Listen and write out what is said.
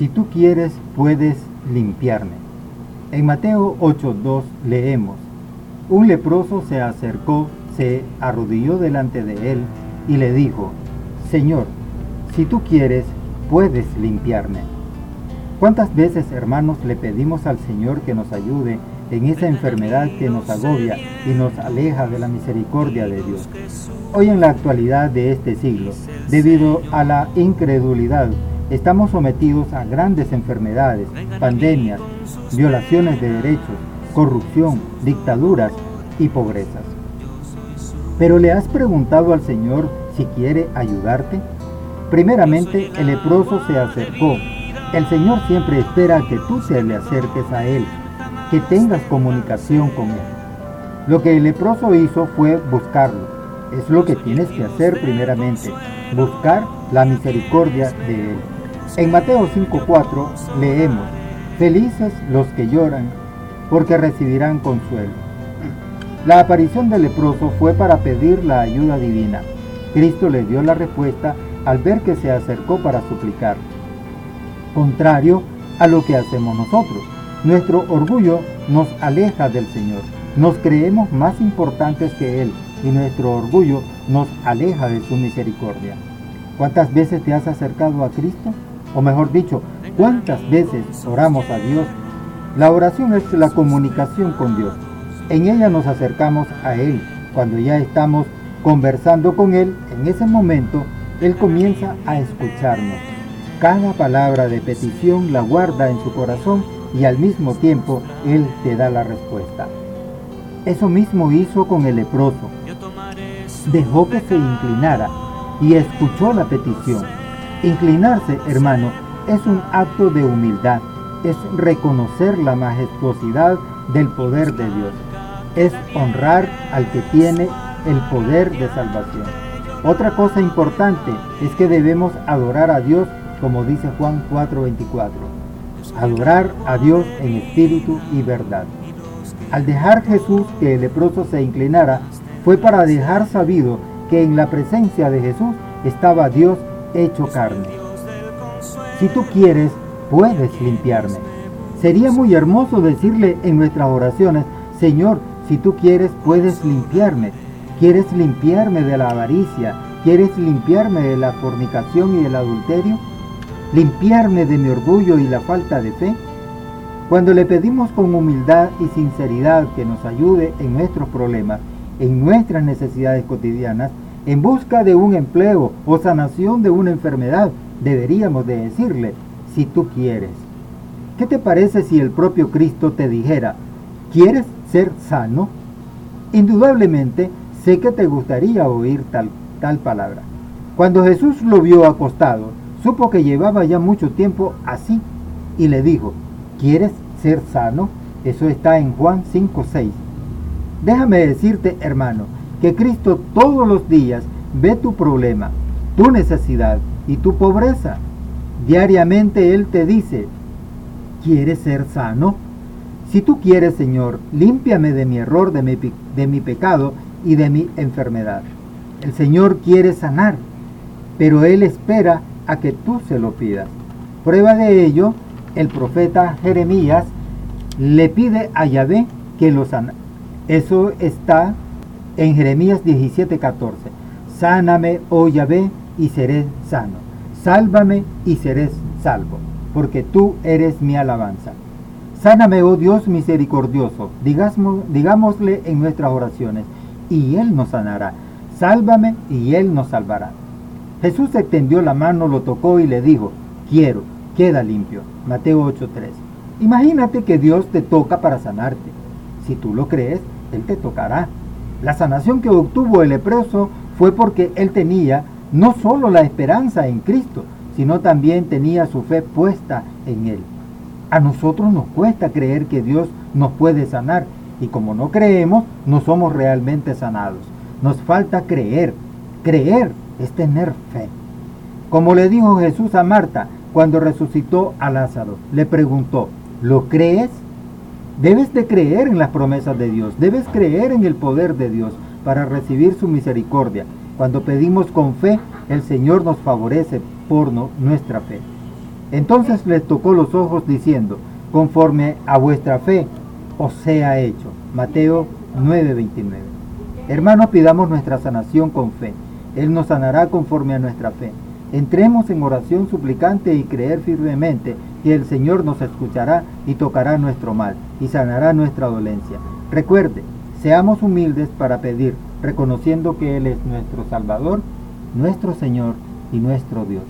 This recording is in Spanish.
si tú quieres, puedes limpiarme. En Mateo 8.2 leemos, un leproso se acercó, se arrodilló delante de él y le dijo, Señor, si tú quieres, puedes limpiarme. ¿Cuántas veces, hermanos, le pedimos al Señor que nos ayude en esa enfermedad que nos agobia y nos aleja de la misericordia de Dios? Hoy en la actualidad de este siglo, debido a la incredulidad, estamos sometidos a grandes enfermedades, pandemias, violaciones de derechos, corrupción, dictaduras y pobrezas. Pero ¿le has preguntado al Señor si quiere ayudarte? Primeramente, el leproso se acercó el Señor siempre espera que tú te le acerques a Él, que tengas comunicación con Él. Lo que el leproso hizo fue buscarlo. Es lo que tienes que hacer primeramente, buscar la misericordia de Él. En Mateo 5.4 leemos, Felices los que lloran, porque recibirán consuelo. La aparición del leproso fue para pedir la ayuda divina. Cristo le dio la respuesta al ver que se acercó para suplicar contrario a lo que hacemos nosotros. Nuestro orgullo nos aleja del Señor. Nos creemos más importantes que Él y nuestro orgullo nos aleja de su misericordia. ¿Cuántas veces te has acercado a Cristo? O mejor dicho, ¿cuántas veces oramos a Dios? La oración es la comunicación con Dios. En ella nos acercamos a Él. Cuando ya estamos conversando con Él, en ese momento Él comienza a escucharnos cada palabra de petición la guarda en su corazón y al mismo tiempo Él te da la respuesta. Eso mismo hizo con el leproso. Dejó que se inclinara y escuchó la petición. Inclinarse, hermano, es un acto de humildad, es reconocer la majestuosidad del poder de Dios, es honrar al que tiene el poder de salvación. Otra cosa importante es que debemos adorar a Dios como dice Juan 4:24, adorar a Dios en espíritu y verdad. Al dejar Jesús que el leproso se inclinara, fue para dejar sabido que en la presencia de Jesús estaba Dios hecho carne. Si tú quieres, puedes limpiarme. Sería muy hermoso decirle en nuestras oraciones, Señor, si tú quieres, puedes limpiarme. ¿Quieres limpiarme de la avaricia? ¿Quieres limpiarme de la fornicación y del adulterio? limpiarme de mi orgullo y la falta de fe? Cuando le pedimos con humildad y sinceridad que nos ayude en nuestros problemas, en nuestras necesidades cotidianas, en busca de un empleo o sanación de una enfermedad, deberíamos de decirle, si tú quieres. ¿Qué te parece si el propio Cristo te dijera, ¿quieres ser sano? Indudablemente sé que te gustaría oír tal, tal palabra. Cuando Jesús lo vio acostado, Supo que llevaba ya mucho tiempo así y le dijo, ¿quieres ser sano? Eso está en Juan 5.6. Déjame decirte, hermano, que Cristo todos los días ve tu problema, tu necesidad y tu pobreza. Diariamente Él te dice, ¿quieres ser sano? Si tú quieres, Señor, límpiame de mi error, de mi, de mi pecado y de mi enfermedad. El Señor quiere sanar, pero Él espera a que tú se lo pidas. Prueba de ello, el profeta Jeremías le pide a Yahvé que lo sana. Eso está en Jeremías 17:14. Sáname, oh Yahvé, y seré sano. Sálvame y seré salvo, porque tú eres mi alabanza. Sáname, oh Dios misericordioso, digámosle en nuestras oraciones, y Él nos sanará. Sálvame y Él nos salvará. Jesús extendió la mano, lo tocó y le dijo, quiero, queda limpio. Mateo 8:3. Imagínate que Dios te toca para sanarte. Si tú lo crees, Él te tocará. La sanación que obtuvo el leproso fue porque él tenía no solo la esperanza en Cristo, sino también tenía su fe puesta en Él. A nosotros nos cuesta creer que Dios nos puede sanar y como no creemos, no somos realmente sanados. Nos falta creer, creer es tener fe. Como le dijo Jesús a Marta cuando resucitó a Lázaro, le preguntó, ¿lo crees? Debes de creer en las promesas de Dios, debes creer en el poder de Dios para recibir su misericordia. Cuando pedimos con fe, el Señor nos favorece por nuestra fe. Entonces les tocó los ojos diciendo, conforme a vuestra fe os sea hecho. Mateo 9:29. Hermanos, pidamos nuestra sanación con fe. Él nos sanará conforme a nuestra fe. Entremos en oración suplicante y creer firmemente que el Señor nos escuchará y tocará nuestro mal y sanará nuestra dolencia. Recuerde, seamos humildes para pedir, reconociendo que Él es nuestro Salvador, nuestro Señor y nuestro Dios.